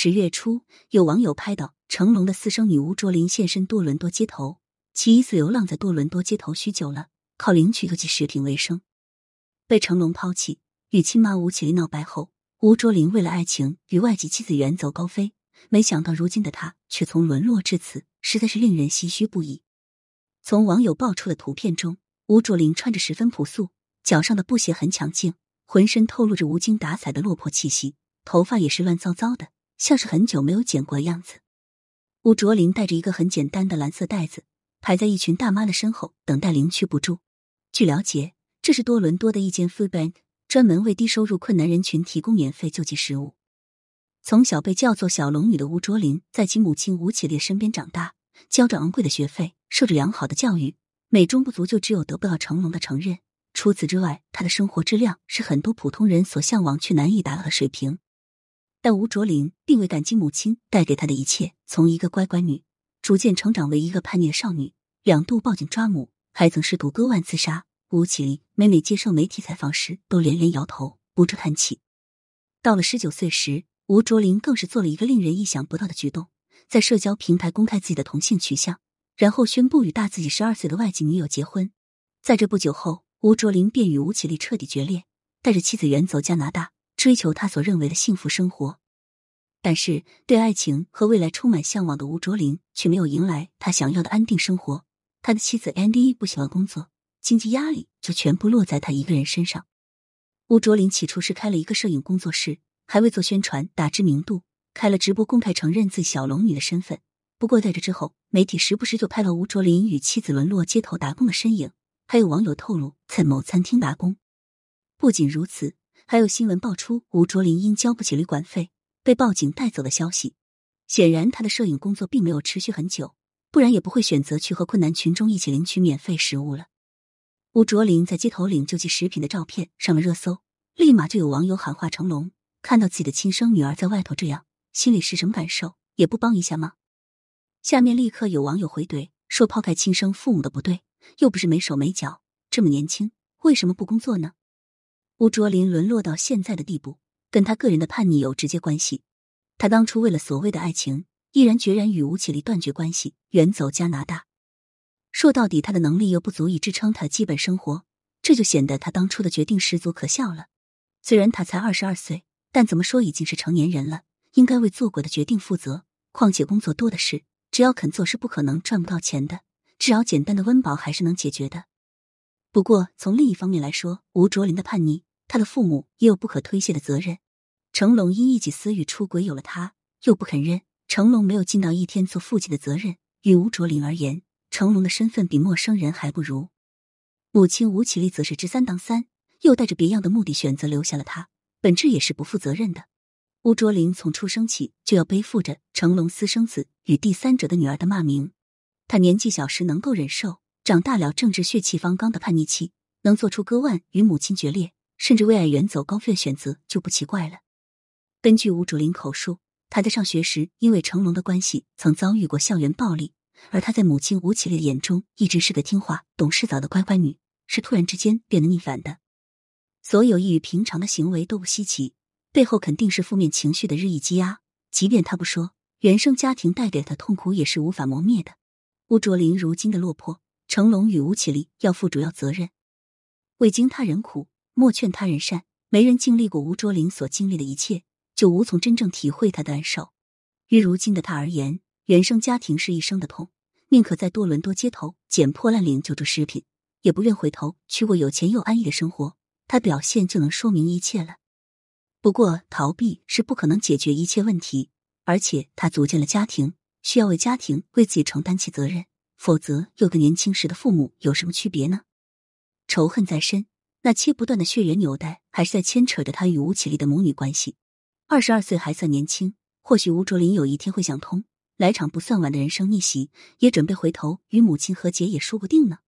十月初，有网友拍到成龙的私生女吴卓林现身多伦多街头，其疑似流浪在多伦多街头许久了，靠领取救济食品为生，被成龙抛弃，与亲妈吴绮莉闹掰后，吴卓林为了爱情与外籍妻子远走高飞，没想到如今的他却从沦落至此，实在是令人唏嘘不已。从网友爆出的图片中，吴卓林穿着十分朴素，脚上的布鞋很抢镜，浑身透露着无精打采的落魄气息，头发也是乱糟糟的。像是很久没有剪过的样子。吴卓林带着一个很简单的蓝色袋子，排在一群大妈的身后，等待领取补助。据了解，这是多伦多的一间 food bank，专门为低收入困难人群提供免费救济食物。从小被叫做小龙女的吴卓林，在其母亲吴绮莉身边长大，交着昂贵的学费，受着良好的教育，美中不足就只有得不到成龙的承认。除此之外，他的生活质量是很多普通人所向往却难以达到的水平。但吴卓林并未感激母亲带给他的一切，从一个乖乖女逐渐成长为一个叛逆少女，两度报警抓母，还曾试图割腕自杀。吴绮莉每每接受媒体采访时，都连连摇头，不住叹气。到了十九岁时，吴卓林更是做了一个令人意想不到的举动，在社交平台公开自己的同性取向，然后宣布与大自己十二岁的外籍女友结婚。在这不久后，吴卓林便与吴绮莉彻底决裂，带着妻子远走加拿大。追求他所认为的幸福生活，但是对爱情和未来充满向往的吴卓林却没有迎来他想要的安定生活。他的妻子 Andy 不喜欢工作，经济压力就全部落在他一个人身上。吴卓林起初是开了一个摄影工作室，还为做宣传打知名度，开了直播公开承认自小龙女的身份。不过在这之后，媒体时不时就拍到吴卓林与妻子沦落街头打工的身影，还有网友透露在某餐厅打工。不仅如此。还有新闻爆出吴卓林因交不起旅馆费被报警带走的消息。显然，他的摄影工作并没有持续很久，不然也不会选择去和困难群众一起领取免费食物了。吴卓林在街头领救济食品的照片上了热搜，立马就有网友喊话成龙：看到自己的亲生女儿在外头这样，心里是什么感受？也不帮一下吗？下面立刻有网友回怼说：抛开亲生父母的不对，又不是没手没脚，这么年轻，为什么不工作呢？吴卓林沦落到现在的地步，跟他个人的叛逆有直接关系。他当初为了所谓的爱情，毅然决然与吴绮莉断绝关系，远走加拿大。说到底，他的能力又不足以支撑他的基本生活，这就显得他当初的决定十足可笑了。虽然他才二十二岁，但怎么说已经是成年人了，应该为做过的决定负责。况且工作多的是，只要肯做，是不可能赚不到钱的。至少简单的温饱还是能解决的。不过从另一方面来说，吴卓林的叛逆。他的父母也有不可推卸的责任。成龙因一己私欲出轨，有了他又不肯认，成龙没有尽到一天做父亲的责任。与吴卓林而言，成龙的身份比陌生人还不如。母亲吴绮莉则是知三当三，又带着别样的目的选择留下了他，本质也是不负责任的。吴卓林从出生起就要背负着成龙私生子与第三者的女儿的骂名。他年纪小时能够忍受，长大了正值血气方刚的叛逆期，能做出割腕与母亲决裂。甚至为爱远走高飞的选择就不奇怪了。根据吴卓林口述，他在上学时因为成龙的关系，曾遭遇过校园暴力。而他在母亲吴绮莉的眼中，一直是个听话、懂事早的乖乖女，是突然之间变得逆反的。所有异于平常的行为都不稀奇，背后肯定是负面情绪的日益积压。即便他不说，原生家庭带给他痛苦也是无法磨灭的。吴卓林如今的落魄，成龙与吴绮莉要负主要责任。未经他人苦。莫劝他人善，没人经历过吴卓林所经历的一切，就无从真正体会他的难受。于如今的他而言，原生家庭是一生的痛，宁可在多伦多街头捡破烂领救助食品，也不愿回头去过有钱又安逸的生活。他表现就能说明一切了。不过，逃避是不可能解决一切问题，而且他组建了家庭，需要为家庭为自己承担起责任，否则又跟年轻时的父母有什么区别呢？仇恨在身。那切不断的血缘纽带，还是在牵扯着他与吴绮莉的母女关系。二十二岁还算年轻，或许吴卓林有一天会想通，来场不算晚的人生逆袭，也准备回头与母亲和解，也说不定呢。